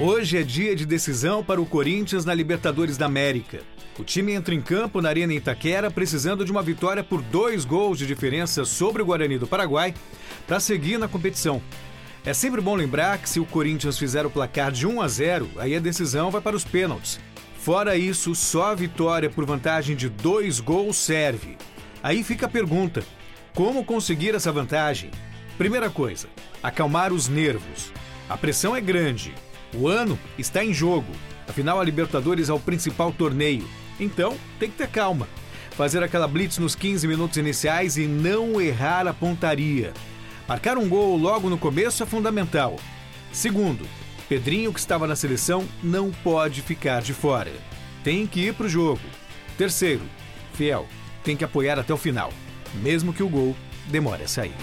Hoje é dia de decisão para o Corinthians na Libertadores da América. O time entra em campo na Arena Itaquera precisando de uma vitória por dois gols de diferença sobre o Guarani do Paraguai para seguir na competição. É sempre bom lembrar que se o Corinthians fizer o placar de 1 a 0, aí a decisão vai para os pênaltis. Fora isso, só a vitória por vantagem de dois gols serve. Aí fica a pergunta: como conseguir essa vantagem? Primeira coisa, acalmar os nervos. A pressão é grande. O ano está em jogo. Afinal, a Libertadores é o principal torneio. Então, tem que ter calma. Fazer aquela blitz nos 15 minutos iniciais e não errar a pontaria. Marcar um gol logo no começo é fundamental. Segundo, Pedrinho, que estava na seleção, não pode ficar de fora. Tem que ir para o jogo. Terceiro, Fiel, tem que apoiar até o final, mesmo que o gol demore a sair.